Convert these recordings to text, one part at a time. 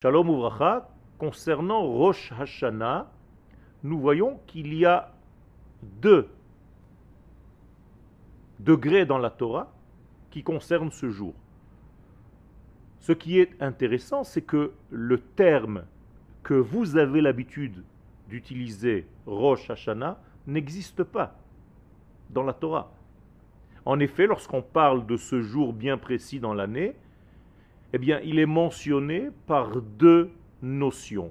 Shalom Uvracha, concernant Rosh Hashanah, nous voyons qu'il y a deux degrés dans la Torah qui concernent ce jour. Ce qui est intéressant, c'est que le terme que vous avez l'habitude d'utiliser, Rosh Hashanah, n'existe pas dans la Torah. En effet, lorsqu'on parle de ce jour bien précis dans l'année, eh bien, il est mentionné par deux notions.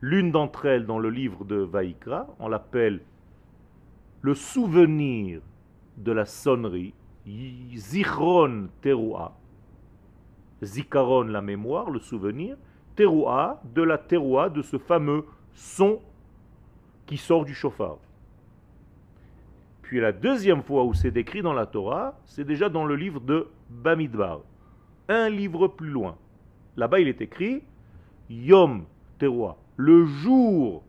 L'une d'entre elles dans le livre de Vaïkra, on l'appelle le souvenir de la sonnerie, Zichron Teruah, Zikaron la mémoire, le souvenir, Teruah de la Teruah, de ce fameux son qui sort du chauffard. Puis la deuxième fois où c'est décrit dans la Torah, c'est déjà dans le livre de Bamidbar, un livre plus loin. Là-bas, il est écrit Yom Teruah, le jour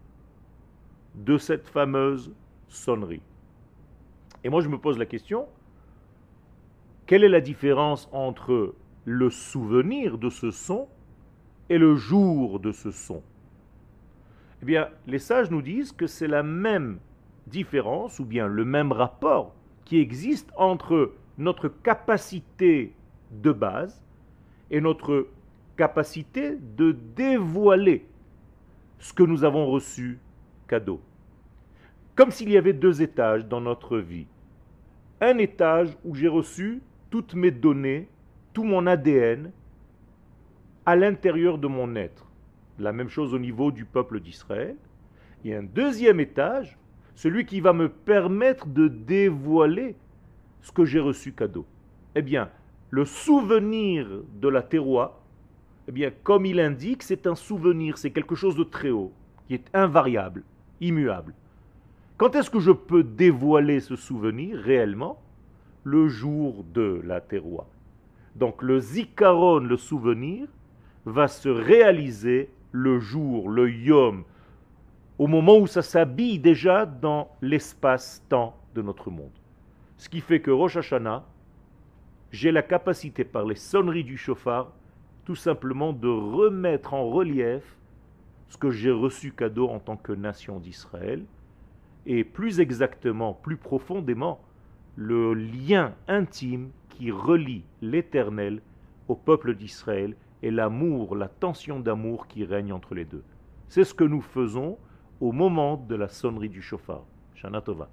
de cette fameuse sonnerie. Et moi, je me pose la question quelle est la différence entre le souvenir de ce son et le jour de ce son? Eh bien, les sages nous disent que c'est la même différence ou bien le même rapport qui existe entre notre capacité de base et notre capacité de dévoiler ce que nous avons reçu cadeau. Comme s'il y avait deux étages dans notre vie. Un étage où j'ai reçu toutes mes données, tout mon ADN à l'intérieur de mon être. La même chose au niveau du peuple d'Israël. Et un deuxième étage, celui qui va me permettre de dévoiler ce que j'ai reçu cadeau. Eh bien, le souvenir de la terroir, eh bien, comme il indique, c'est un souvenir, c'est quelque chose de très haut, qui est invariable, immuable. Quand est-ce que je peux dévoiler ce souvenir réellement? Le jour de la terroir. Donc le zikaron, le souvenir, va se réaliser le jour, le yom, au moment où ça s'habille déjà dans l'espace-temps de notre monde. Ce qui fait que Rosh Hashanah, j'ai la capacité par les sonneries du chauffard tout simplement de remettre en relief ce que j'ai reçu cadeau en tant que nation d'Israël, et plus exactement, plus profondément, le lien intime qui relie l'Éternel au peuple d'Israël et l'amour, la tension d'amour qui règne entre les deux. C'est ce que nous faisons au moment de la sonnerie du chauffard. Shana Tova.